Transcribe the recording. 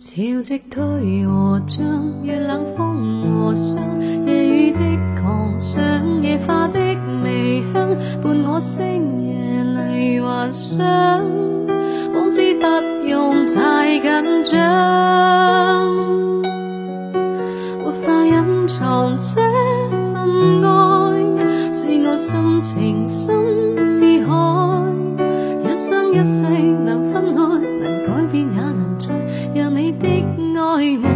潮汐退和涨，月冷风和霜，夜雨的狂想，野花的微香，伴我星夜里幻想，妄自不用太紧张，没法隐藏这份爱，是我心情深似海，一生一世能。你的爱